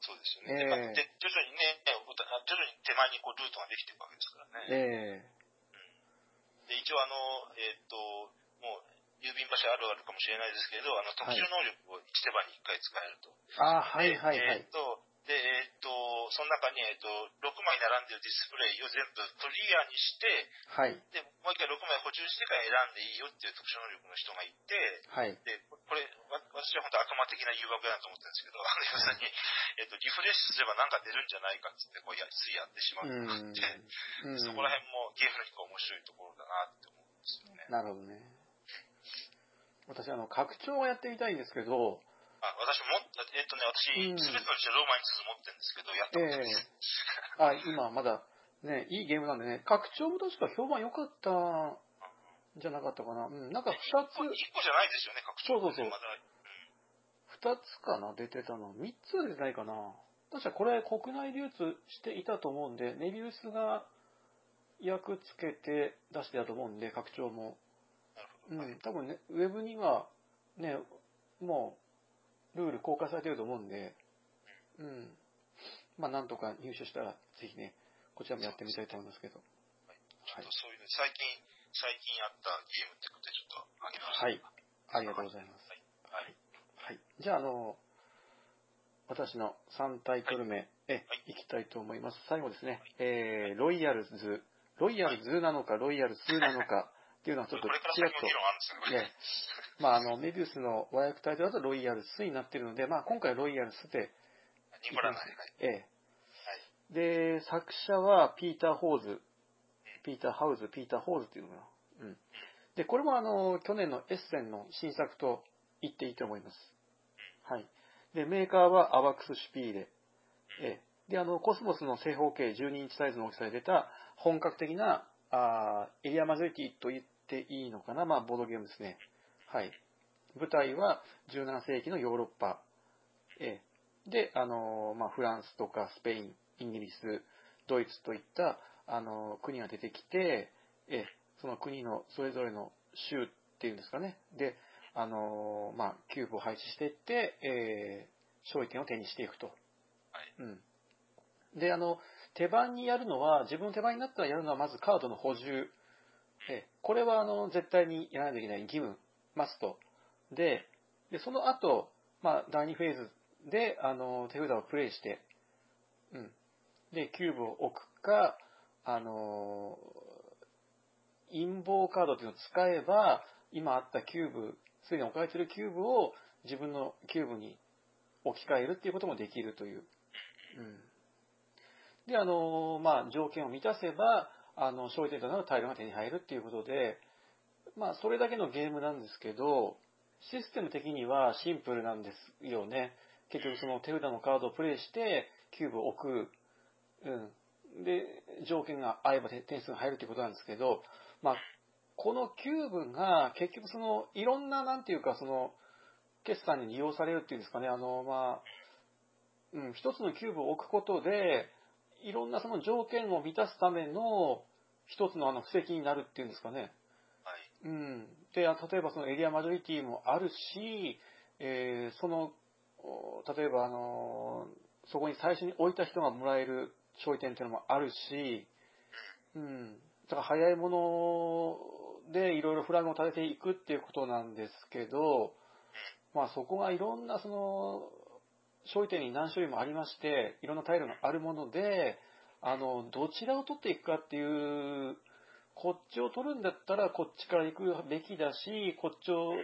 そうですよね。えー、で徐々にね、徐々に手前にこうルートができていくわけですからね。えー、うん、で一応あの、えっ、ー、と、もう、郵便場所あるあるかもしれないですけど、あの特殊能力を1手番に1回使えると。あはいはいはい。えっ、と、その中に、えっ、ー、と、6枚並んでるディスプレイを全部クリアにして、はい。で、もう一回6枚補充してから選んでいいよっていう特殊能力の人がいて、はい。で、これ、私は本当悪魔的な誘惑だと思ってるんですけど、あの、要するに、えっ、と、リフレッシュすればなんか出るんじゃないかっつって、こうや、ついやってしまうって、そこら辺もゲームの結構面白いところだなって思うんですよね。なるほどね。私、あの、拡張はやってみたいんですけど、あ私も、えっとね、私、すべてのジェローマイン2持ってるんですけど、やったことないです。えー、あ、今まだ、ね、いいゲームなんでね、拡張も確か評判良かったんじゃなかったかな。うん、なんか二つ。1個じゃないですよね、拡張、そうそうそう。二、つかな、出てたの。三つは出てないかな。確かこれ国内流通していたと思うんで、ネビウスが役つけて出してたと思うんで、拡張も。うん、多分ね、ウェブには、ね、もう、ルール公開されてると思うんで、うん。まあ、なんとか入手したら、ぜひね、こちらもやってみたいと思いますけど。はい。ちょっとそういうね、最近、最近やったゲームってことでちょっとあげました。はい。ありがとうございます。はい。はい。じゃあ、あの、私の3タイトル名、はい、え、はい、いきたいと思います。最後ですね、はい、えー、ロイヤルズ、ロイヤルズなのか、ロイヤルスなのか、っていうのはちょっとちらっと、ね、まあ、あの、メビウスの和訳タイトルだとロイヤルスになっているので、まあ、今回ロイヤルスで、ええ。で、作者はピーター・ホーズ、ピーター・ハウズ、ピーター・ホーズっていうのかな。うん。で、これもあの、去年のエッセンの新作と言っていいと思います。はい。で、メーカーはアバクス・シュピーレ。ええ。で、あの、コスモスの正方形12インチサイズの大きさで出た本格的なあエリアマジョリティと言っていいのかな。まあ、ボードゲームですね。はい。舞台は17世紀のヨーロッパ。えで、あの、まあ、フランスとかスペイン、イギリス、ドイツといったあの国が出てきて、えその国のそれぞれの州っていうんですかね、で、あのまあ、キューブを配置していって、えー、勝利点を手にしていくと。はい。うん。で、あの、手番にやるのは、自分の手番になったらやるのはまずカードの補充。えこれはあの絶対にやらないといけない義務、マスト。で、でその後、まあ、第2フェーズであの手札をプレイして、うん。で、キューブを置くか、あの、陰謀カードっていうのを使えば、今あったキューブ、すでに置かれているキューブを自分のキューブに置き換えるっていうこともできるという。うん。で、あの、まあ、条件を満たせば、あの、勝利点となるタイルが手に入るっていうことで、まあ、それだけのゲームなんですけど、システム的にはシンプルなんですよね。結局その手札のカードをプレイして、キューブを置く。うん。で、条件が合えば点数が入るということなんですけど、まあ、このキューブが結局その、いろんな、なんていうか、その、決算に利用されるっていうんですかね、あの、まあ、うん、一つのキューブを置くことで、いろんなその条件を満たすための一つのあの布石になるっていうんですかね。うん。で、例えばそのエリアマジョリティもあるし、えー、その、例えばあの、そこに最初に置いた人がもらえる勝利点っていうのもあるし、うん。だから早いものでいろいろフラグを立てていくっていうことなんですけど、まあそこがいろんなその、勝利点に何種類もありまして、いろんなタイルがあるもので、あの、どちらを取っていくかっていう、こっちを取るんだったらこっちから行くべきだし、こっちの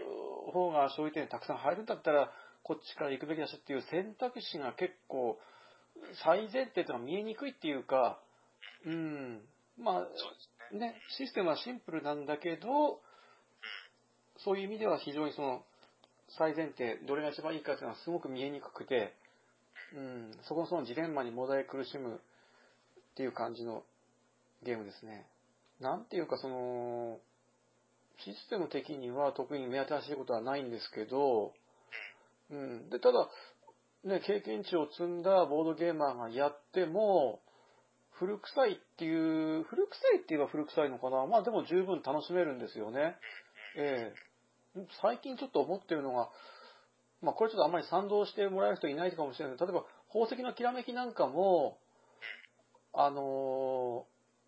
方が勝利点たくさん入るんだったらこっちから行くべきだしっていう選択肢が結構最前提っていう見えにくいっていうか、うん、まあ、ね、システムはシンプルなんだけど、そういう意味では非常にその、最前提、どれが一番いいかっていうのはすごく見えにくくて、うん、そこのそのジレンマにもだえ苦しむっていう感じのゲームですね。なんていうかその、システム的には特に目新しいことはないんですけど、うん。で、ただ、ね、経験値を積んだボードゲーマーがやっても、古臭いっていう、古臭いって言えば古臭いのかな。まあでも十分楽しめるんですよね。ええ最近ちょっと思ってるのが、まあこれちょっとあんまり賛同してもらえる人いないかもしれないけど、例えば宝石のきらめきなんかも、あのー、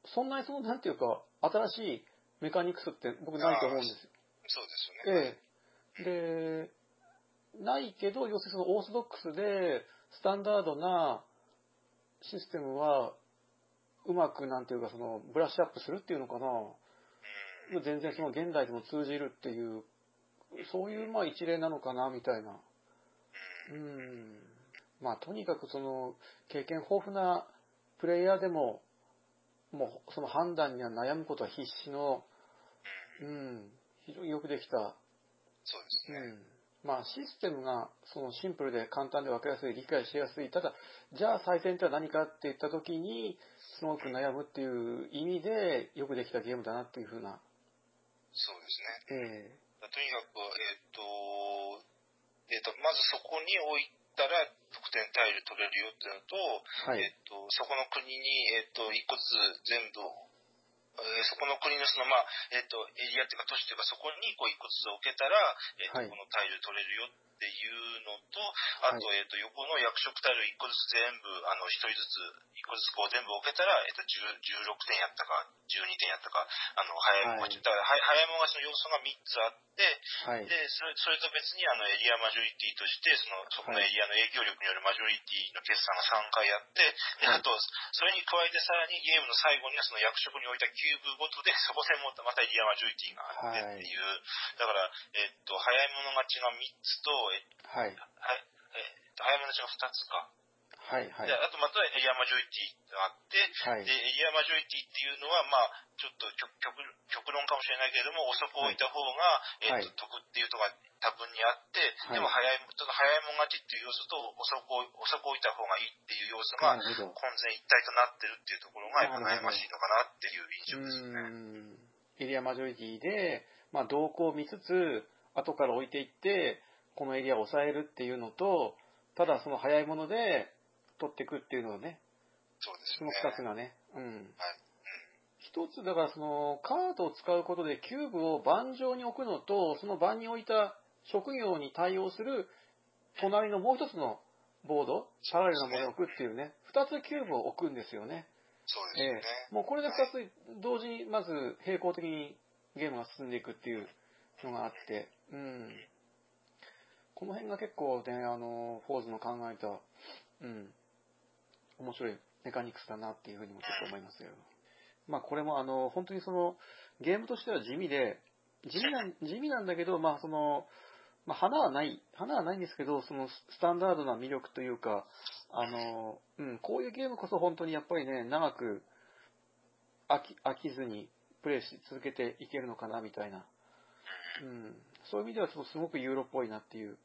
そんなにその、なんていうか、新しいメカニクスって僕ないと思うんですよ。そうですよね。ええで、ないけど、要するにそのオーソドックスで、スタンダードなシステムは、うまく、なんていうか、その、ブラッシュアップするっていうのかな。全然その現代でも通じるっていうそういうまあ一例なのかな、みたいな。うん。まあとにかくその経験豊富なプレイヤーでも、もうその判断には悩むことは必死の、うん、非常によくできた。そうですね。うんまあ、システムがそのシンプルで簡単で分かりやすい、理解しやすい。ただ、じゃあ最先手は何かって言った時に、すごく悩むっていう意味で、よくできたゲームだなっていうふうな。そうですね。ええとにかく、えっ、ー、と、えっ、ー、と、まずそこに置いたら得点タイル取れるよっていうのと、はい、えっ、と、そこの国に、えっ、と、一個ずつ全部、えー、そこの国のその、まあ、えっ、と、エリアっていうか都市っていうかそこにこう一個ずつ置けたら、えっ、と、はい、このタイル取れるよっていうのと、あと、えっ、と、横の役職タイル1個ずつ全部、あの、1人ずつ、1個ずつこう全部置けたら、えっ、と、16点やったか、12点やったか、あの、早いもが、はい、だから早いもがその要素が3つあって、はい、でそれ、それと別にあの、エリアマジョリティとして、その、そこのエリアの影響力によるマジョリティの決算が3回やって、で、あと、それに加えてさらにゲームの最後にはその役職に置いたキューブごとで、そこ専門またエリアマジョリティがあってっていう、だから、えっと、早い者勝ちが3つと、はい。はい。えっと、早めのうちが2つか。はいはい。で、あとまたエリアマジョリティがあって、はい、で、エリアマジョリティっていうのは、まあ、ちょっと極極論かもしれないけれども、遅く置いた方が、はい、えっ、と、得っていうとが多分にあって、はい、でも早い、ちょっと早いもん勝ちっていう要素と遅く遅く置いた方がいいっていう要素が混然一体となってるっていうところがやっぱ悩ましいのかなっていう印象ですよね。エリアマジョリティで、まあ、動向を見つつ、後から置いていって、このエリアを抑えるっていうのと、ただその早いもので取っていくっていうのをね、そうですそのよね。二つがね、うん。はい。一つ、だからその、カードを使うことでキューブを盤上に置くのと、その盤に置いた職業に対応する隣のもう一つのボード、パラレルなものを置くっていうね、二つキューブを置くんですよね。そうですね。えもうこれで二つ同時にまず並行的にゲームが進んでいくっていうのがあって、うん。この辺が結構ね、あの、フォーズの考えた、うん、面白いメカニクスだなっていうふうにもちょっと思いますけど。まあこれもあの、本当にその、ゲームとしては地味で、地味なん、地味なんだけど、まあその、まあ花はない、花はないんですけど、そのスタンダードな魅力というか、あの、うん、こういうゲームこそ本当にやっぱりね、長く飽き飽きずにプレイし続けていけるのかなみたいな、うん、そういう意味ではすごくユーロっぽいなっていう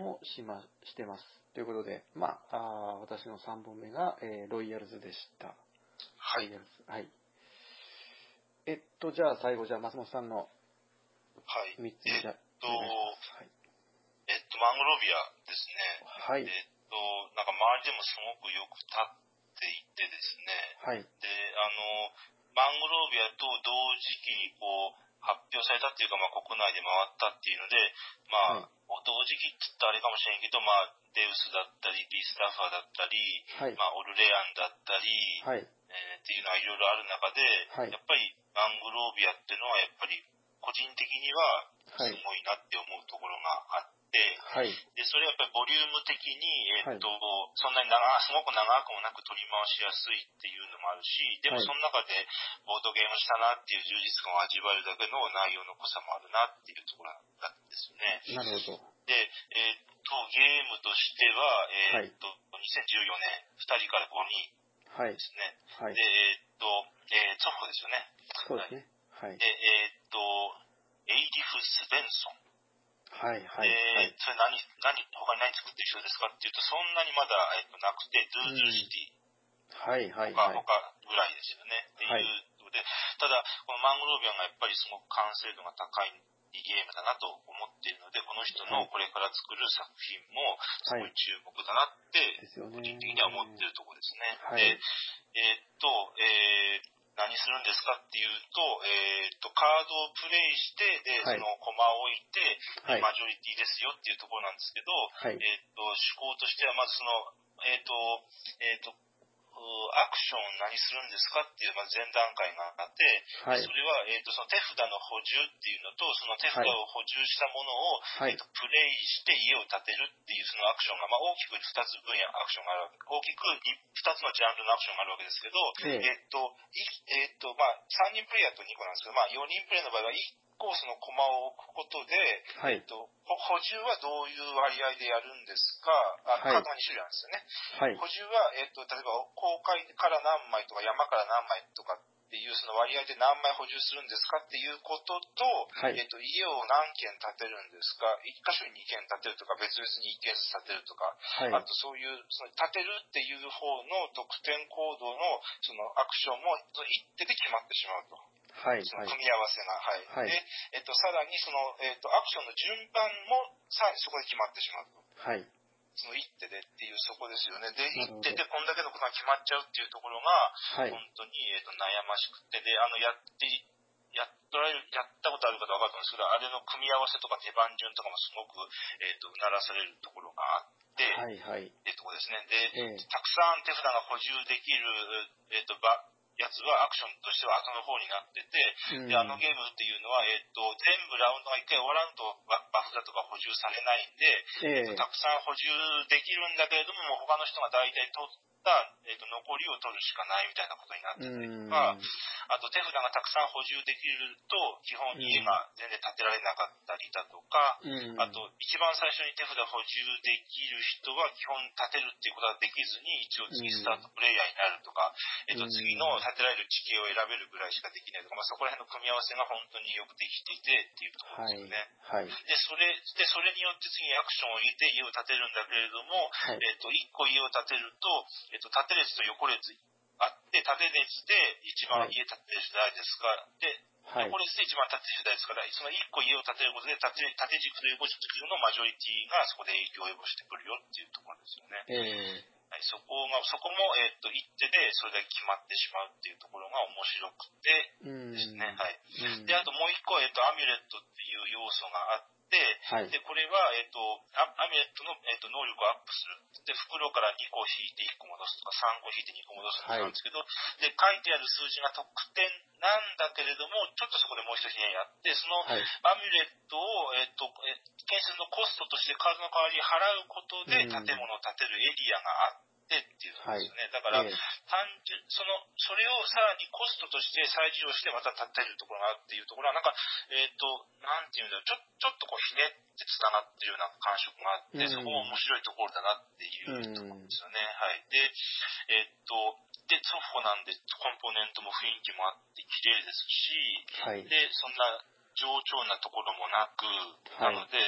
もしま、してます。ということで、まあ、あー私の3本目が、えーロイヤルズでした。はい。ロイヤルズ。はい。えっと、じゃあ最後、じゃあ松本さんのはい。3つ目じゃあ、とお願いえっと、マングロービアですね。はい。はい。えっと、なんか周りでもすごくよく立っていてですね。はい。で、あの、マングロービアと同時期にこう、発表されたっていうか、まあ、国内で回ったっていうので、まあ、はい同時期って言ったらあれかもしれんけど、まあ、デウスだったり、ビースタッファーだったり、はい。まあ、オルレアンだったり、はい。えーっていうのがいろいろある中で、はいやっぱりマングロービアっていうのはやっぱり個人的にははいすごいなって思うところがあって、はい。で、それはやっぱりボリューム的に、えっと、はそんなに長、すごく長くもなく取り回しやすいっていうのもあるし、でもはいその中でボードゲームしたなっていう充実感を味わえるだけの内容の濃さもあるなっていうところなんですよね。なるほど。で、えっと、ゲームとしては、えっと、2014年、2人から5人はいで。すね。はいで、。えっと、えー、ツォッホですよね。そうですね。はいで、。えっと、エイリフ・スベンソン。はい。はい。ではい。それ何、何、他に何作ってる人ですかっていうと、そんなにまだ、えっと、なくて、ドゥードゥルシティはい。はい。とか、はい。他ぐらいですよね。ってはいいうので、ただ、このマングローヴィアがやっぱりすごく完成度が高いゲームだなと思っているので、この人のこれから作る作品もすごい注目だなって。個人的には思ってるところですね。はいで、えーっと、えー何するんですかっていうと、えーっと、カードをプレイして、で、はいそのコマを置いて、はい。マジョリティですよっていうところなんですけど、はい。えーっと、趣向としては、まずその、えーっと、えーっと、アクションを何するんですかっていう、まず前段階があって、はいそ。れは、えーっと、その手札の補充っていうのと、その手札を補充したものを、はいえっと、。プレイして家を建てるっていうそのアクションが、まあ、大きく2つ分野アクションがあるわけ、大きく2つのジャンルのアクションがあるわけですけど、えええっと、いえっと、まあ、3人プレイヤーと2個なんですけど、まあ、4人プレイの場合は1個そのコマを置くことで、はいえっ。と、ほ補充はどういう割合でやるんですか、あはいカードが2種類あるんですよね。はい。補充は、えっと、例えば、公開から何枚とか山から何枚とかっていうその割合で何枚補充するんですかっていうことと、はいえっと、家を何軒建てるんですか、1箇所に2軒建てるとか、別々に1軒ずつ建てるとか、はい。あとそういう、その建てるっていう方の得点行動のそのアクションも一手で決まってしまうと。はい。組み合わせが。はい。はいで、えっと、さらにその、えっと、アクションの順番もさらにそこで決まってしまうと。はい。その一手でっていうそこですよね。で、一手でこんだけのことが決まっちゃうっていうところが、はい。本当に、えっと悩ましくて、で、あの、やって、やっとられる、やったことある方は分かると思うんですけど、あれの組み合わせとか手番順とかもすごく、えっと、鳴らされるところがあって、はい。はい。ってところですね。で、ええたくさん手札が補充できる、えっ、と、ば、やつはアクションとしては後の方になってて、うん。で、あのゲームっていうのは、えっ、と、全部ラウンドが一回終わらんとババフだとか補充されないんで、ええ。たくさん補充できるんだけれども、もう他の人が大体取った、えっ、と、残りを取るしかないみたいなことになってたりうん。とか、あと手札がたくさん補充できると、基本家が全然建てられなかったりだとか、うん。あと、一番最初に手札補充できる人は基本立てるっていうことができずに、一応次スタートプレイヤーになるとか、えっと、うん次の立てられる地形を選べるぐらいしかできないとか、まあ、そこら辺の組み合わせが本当によくできていてっていうところはいですよね。。はい。で、それ、で、それによって次にアクションを入れて家を建てるんだけれども、はい。えっと、一個家を建てると、えっと、縦列と横列あって、縦列で一番はい家建てるじゃないですか。で、はい。ですね、一番縦世代ですから、その1個家を建てることで縦、縦軸と横軸のマジョリティがそこで影響を及ぼしてくるよっていうところですよね。えはい、そこが、そこも、えっ、と、一手でそれだけ決まってしまうっていうところが面白くて。ですね。はい。うんで、あともう一個は、えっ、と、アミュレットっていう要素があって、はい。で、これは、えっ、と、アアミュレットの、えっと能力をアップする。で、袋から2個引いて1個戻すとか、3個引いて2個戻すってなんですけど、で、書いてある数字が得点なんだけれども、ちょっとそこでもう一つひねりあって、その、はい。アミュレットを、えっと、え建設のコストとして数の代わりに払うことでうん建物を建てるエリアがあってっていうことですよね。だから、え単純、その、それをさらにコストとして再利用してまた建てるところがあるっていうところは、なんか、えっ、と、なんていうんだろう、ちょ、ちょっとこうひねって繋がってるような感触があって、うんそこも面白いところだなっていうところですよね。はい。で、えっ、と、で、ソフォなんで、コンポーネントも雰囲気もあって綺麗ですし、はい。で、そんな冗長なところもなく、はいなので、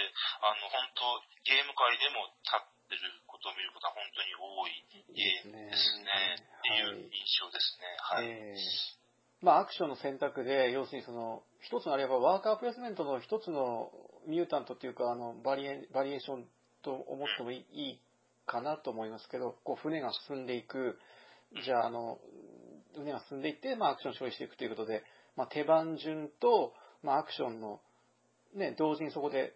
あの、本当ゲーム界でも立ってることを見ることは本当に多いですね。っていう印象ですね。はい。ええまあ、アクションの選択で、要するにその、一つのあれば、ワーカープレスメントの一つのミュータントっていうか、あの、バリエ、バリエーションと思ってもいいかなと思いますけど、こう、船が進んでいく、じゃあ、あの、船が進んでいって、まあ、アクションを処理していくということで、まあ、手番順と、まあ、アクションの、ね、同時にそこで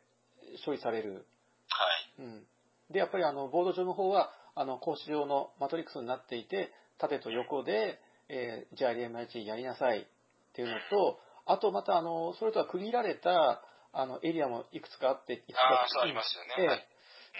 処理される。はい。うん。で、やっぱりあの、ボード上の方は、あの、格子状のマトリックスになっていて、縦と横で、えー、じゃあ LMIG やりなさいっていうのと、あとまたあの、それとは区切られた、あの、エリアもいくつかあって、いくつかありますよね。ええはい。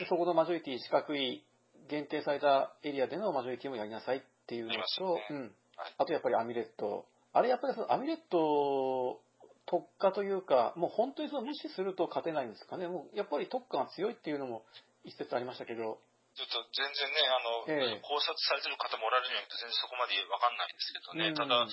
でそこのマジョリティ四角い限定されたエリアでのマジョリティもやりなさいっていうのと、よねうん。はいあとやっぱりアミレット。あれやっぱりそのアミレット特化というか、もう本当にその無視すると勝てないんですかね。もうやっぱり特化が強いっていうのも一説ありましたけど、ちょっと全然ね、あの、ええ考察されてる方もおられるように全然そこまでわかんないですけどね。うんただ、ア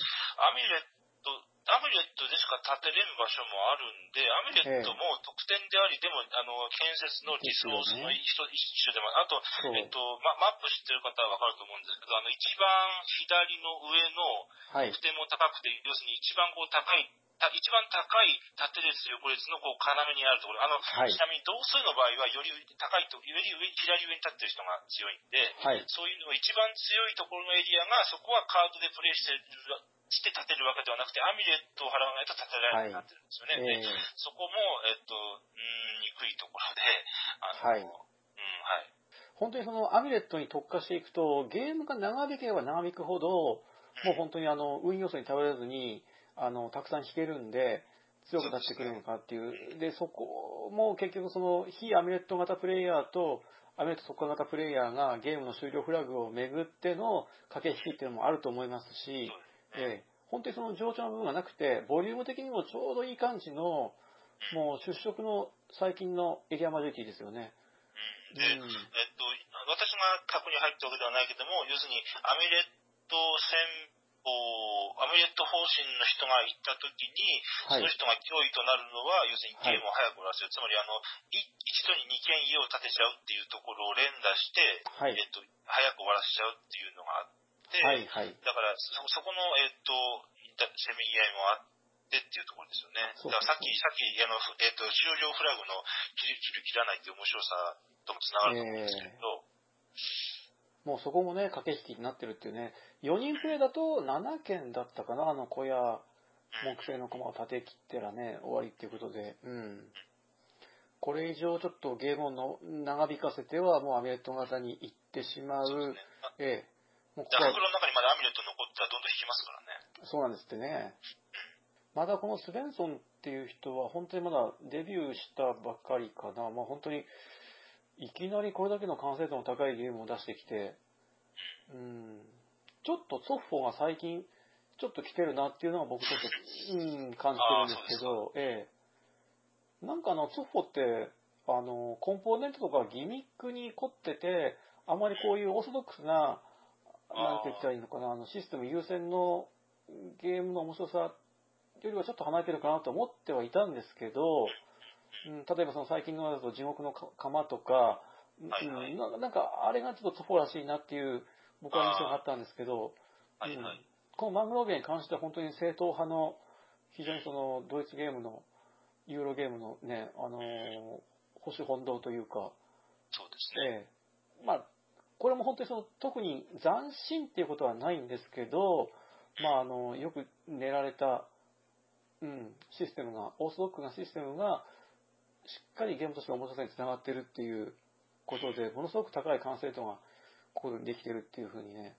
ミュレット、アミュレットでしか建てれる場所もあるんで、アミュレットも特典であり、でも、あの、建設のリソースの一緒一緒でも、あと。えっと、ま、マップ知ってる方はわかると思うんですけど、あの、一番左の上のはい得。点も高くて、要するに一番こう高い、た一番高い縦列横列のこう要にあるところ、あの、はいちなみに同数の場合はより高いと、より上、左上に立ってる人が強いんで、はい。そういうのが一番強いところのエリアが、そこはカードでプレイしてる、して立てるわけではなくて、アミュレットを払わないと立てられなくなってるんですよね。えでそこも、えっと、うーん、憎いところで、あの、はいうん、はい。本当にそのアミュレットに特化していくと、ゲームが長引けば長引くほど、もう本当にあの、運要素に頼らずに、あの、たくさん弾けるんで、強くなってくるのかっていう。で、そこも結局その、非アミュレット型プレイヤーと、アミュレット特化型プレイヤーがゲームの終了フラグをめぐっての駆け引きっていうのもあると思いますし、ええ、本当にその情緒の部分がなくて、ボリューム的にもちょうどいい感じの、もう出色の最近のエリアマジョリティですよね。うん。で、えっと、私が過去に入ったわけではないけども、要するにアミュレット戦法、アミュレット方針の人が行った時に、はいその。人が脅威となるのは、要するにゲームを早く終わらせる。つまり、あの、い一度に2軒家を建てちゃうっていうところを連打して、はいえっと、早く終わらせちゃうっていうのがあって、はい、はい。だからそ、そこの、えっと、せめぎ合いもあってっていうところですよね。そうだからさっき、さっき、あの、ふえっと、終了フラグの切る切る切らないっていう面白さともつながると思うんですけど、もうそこもね、駆け引きになってるっていうね。4人プレイだと7件だったかな、あの小屋、木製の駒を立て切ってらね、終わりっていうことで。うん。これ以上ちょっとゲームをの長引かせては、もうアミュレット型に行ってしまう。ね。ええ。もうここの中にまだアミュレット残ったらどんどん引きますからね。そうなんですってね。まだこのスベンソンっていう人は本当にまだデビューしたばっかりかな。まあ本当に、いきなりこれだけの完成度の高いゲームを出してきて、うん、ちょっとソッフォが最近、ちょっと来てるなっていうのは僕ちょっと、うん、感じてるんですけど、ええ。なんかあの、ソッフォって、あの、コンポーネントとかギミックに凝ってて、あまりこういうオーソドックスな、なんて言ったらいいのかな、あの、システム優先のゲームの面白さよりはちょっと離れてるかなと思ってはいたんですけど、うん、例えばその最近のだと地獄のか釜とか、はなんかあれがちょっとソフォらしいなっていう僕は印象があったんですけど、はいはい。うんこのマングロービアに関しては本当に正統派の非常にその、ドイツゲームの、ユーロゲームのね、あのー保守本堂というか、そうですね。ええまあ、これも本当にその、特に斬新っていうことはないんですけど、まあ、あの、よく練られた、うん、システムが、オーソドックなシステムが、しっかりゲームとしての面白さにつながってるっていうことで、ものすごく高い完成度が、ここでできてるっていうふうにね、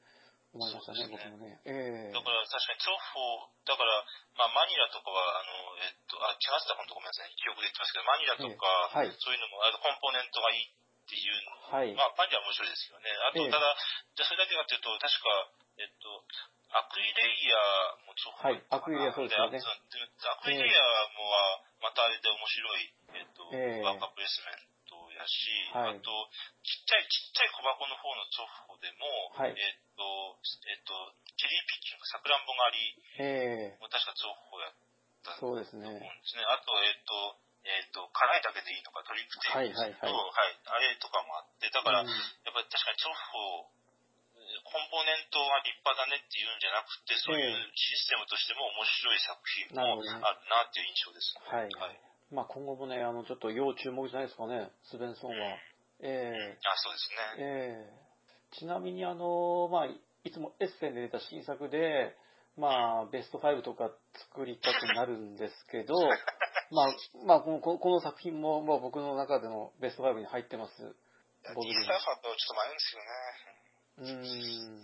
思いましたね、ね。僕もね。ええ。だから確かにツォッホだから、まあマニラとかは、あの、えっと、あ、違った本当ごめんなさい、記憶で言ってますけど、マニラとか、ええ。はい。そういうのも、あの、コンポーネントがいいっていうのはい。まあ、マニラは面白いですよね。あと、ええ。ただ、じゃあそれだけかというと、確か、えっと、アクイレイヤーもちょっと、はいアクイレイヤーそうですよね。でアクイレイヤーもは、またあれで面白い、えっと、ええ。ワーカープレイスメントやし、はいあと、ちっちゃい、ちっちゃい小箱の方のツォッホでも、はいえっと、えっと、チェリーピッキング、さくらんぼ狩りえ確かツォッホやったそうですと思うんでね。すね。あと、えっと、えっと、辛いだけでいいのか、トリップテイクはいはいあれとかもあって、だから、うんやっぱり確かにツォッホ、コンポーネントは立派だねっていうんじゃなくて、そういうシステムとしても面白い作品もあるなっていう印象です。はい。はい。まあ今後もね、あの、ちょっと要注目じゃないですかね、スベンソンは。えあ、そうですね。えええちなみにあの、まあ、いつもエッセンで出た新作で、まあ、ベスト5とか作りたくなるんですけど、まあ、まあ、このここの作品も、まあ、僕の中でのベスト5に入ってます。僕サーファーとちょっと迷うんですよね。うーん。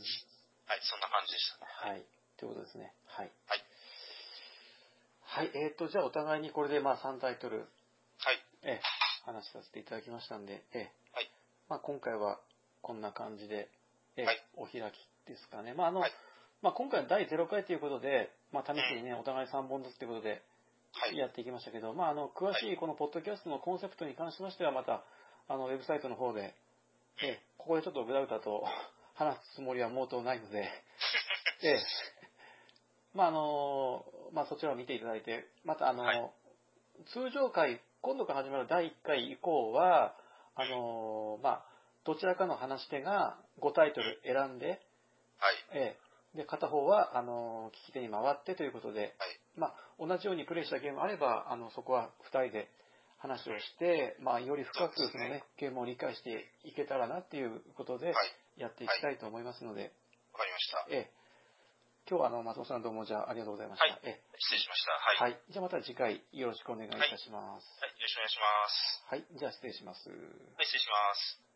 はい、そんな感じでしたね。はい。ということですね。はい。はい。はい。えっ、と、じゃあお互いにこれで、まあ、3タイトル、はい。ええ、話させていただきましたんで、ええ。はいまあ、今回はこんな感じで、ええはいお開きですかね。まあ、あの、はいまあ、今回は第0回ということで、まあ、試しにね、お互い3本ずつということで、はい。やっていきましたけど、まあ、あの、詳しいこのポッドキャストのコンセプトに関しましては、また、あの、ウェブサイトの方で、ええ、ここでちょっとぐだぐだと 話すつもりは毛頭ないので、ええ、まあ、あの、まあ、そちらを見ていただいて、また、あの、はい通常回、今度から始まる第1回以降は、あの、まあ、どちらかの話し手が5タイトル選んで、はい。ええ、で、片方は、あの、聞き手に回ってということで、はいまあ、同じようにプレイしたゲームがあれば、あの、そこは2人で話をして、まあ、より深くそうですねね、ゲームを理解していけたらなっていうことで、はい。やっていきたいと思いますので、わかりました。ええ、今日はあの、松本さんどうもじゃあありがとうございました。はいえ失礼しました。えはい。はい。じゃあまた次回よろしくお願いいたします。はい。よろしくお願いします。はい。じゃあ失礼します。はい、失礼します。